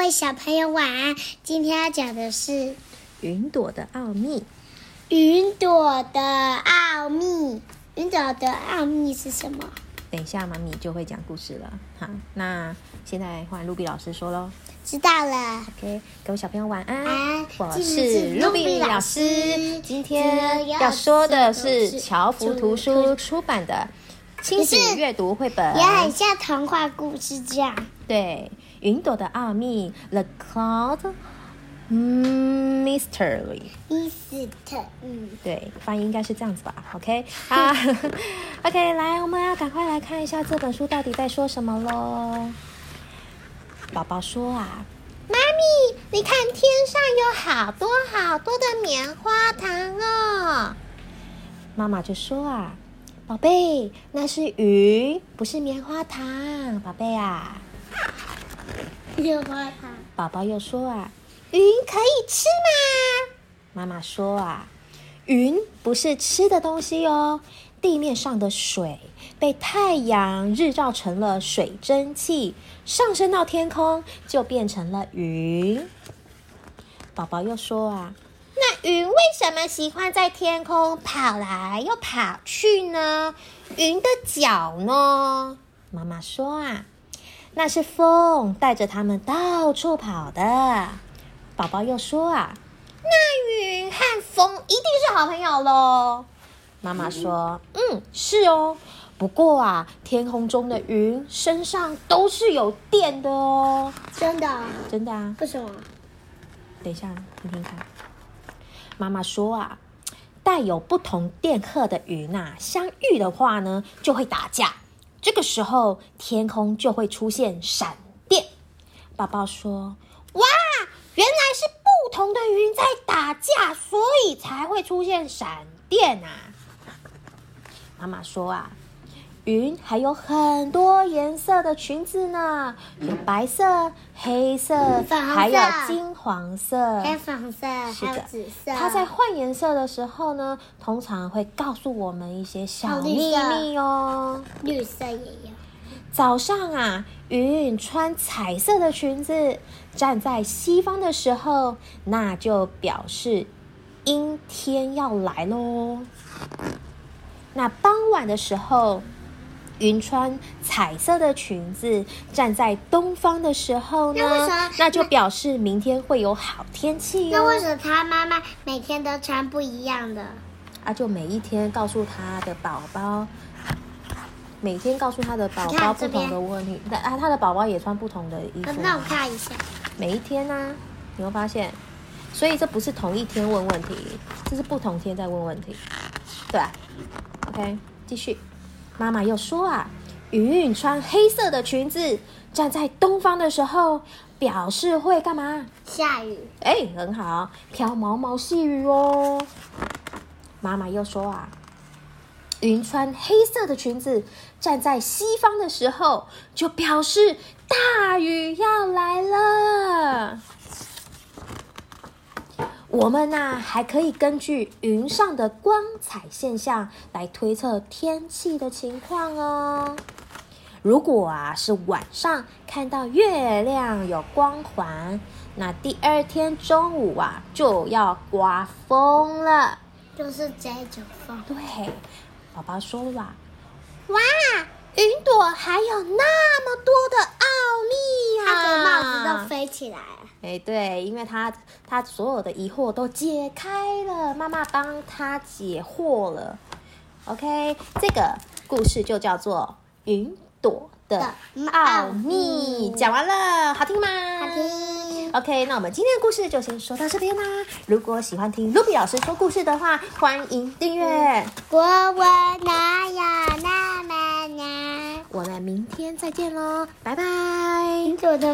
位小朋友晚安。今天要讲的是云朵的奥秘。云朵的奥秘。云朵的奥秘是什么？等一下，妈咪就会讲故事了。好，那现在换露比老师说喽。知道了。OK，各位小朋友晚安。安我是天是露比 Ruby 老老师师。今天要说的是乔福图书出版的亲子阅读绘本。也很像童话故事这样。对，云朵的奥秘，The Cloud Mystery。伊斯特，嗯，对，发音应该是这样子吧？OK，啊，OK，来，我们要赶快来看一下这本书到底在说什么喽。宝宝说啊，妈咪，你看天上有好多好多的棉花糖哦。妈妈就说啊，宝贝，那是云，不是棉花糖，宝贝啊。宝宝又说啊，云可以吃吗？妈妈说啊，云不是吃的东西哦，地面上的水被太阳日照成了水蒸气，上升到天空就变成了云。宝宝又说啊，那云为什么喜欢在天空跑来又跑去呢？云的脚呢？妈妈说啊，那是风带着它们到处跑的。宝宝又说啊，那云和风一定是好朋友喽。妈妈说，嗯，是哦。不过啊，天空中的云身上都是有电的哦。真的？真的啊？为什么？等一下，听听看。妈妈说啊，带有不同电荷的云啊，相遇的话呢，就会打架。这个时候，天空就会出现闪电。宝宝说：“哇，原来是不同的云在打架，所以才会出现闪电啊！”妈妈说啊。云还有很多颜色的裙子呢，有白色、黑色，还有金黄色。还有粉红色，是的还有紫色。它在换颜色的时候呢，通常会告诉我们一些小秘色密哦。绿色也有。早上啊，云穿彩色的裙子站在西方的时候，那就表示阴天要来喽。那傍晚的时候，云穿彩色的裙子站在东方的时候呢，那就表示明天会有好天气哦。那为什么他妈妈每天都穿不一样的？啊，就每一天告诉他的宝宝，每天告诉他的宝宝不同的问题。那啊，他的宝宝也穿不同的衣服那我啊。看一下。每一天呢、你会发现，所以这不是同一天问问题，这是不同天在问问题，对吧？OK，继续。妈妈又说啊，云穿黑色的裙子站在东方的时候，表示会干嘛？下雨。哎，很好，飘毛毛细雨哦。妈妈又说啊，云穿黑色的裙子站在西方的时候，就表示大雨要来了。我们呐、还可以根据云上的光彩现象来推测天气的情况哦。如果啊是晚上看到月亮有光环，那第二天中午啊就要刮风了。就是这种风。对，宝宝说了吧？哇，云朵还有那么多的奥秘他啊！的帽子都飞起来了。哎，对，因为他他所有的疑惑都解开了，妈妈帮他解惑了。OK，这个故事就叫做《云朵的奥秘》，讲完了，好听吗？好听。OK，那我们今天的故事就先说到这边啦。如果喜欢听卢比老师说故事的话，欢迎订阅。国文哪有那么难？我们明天再见喽，拜拜。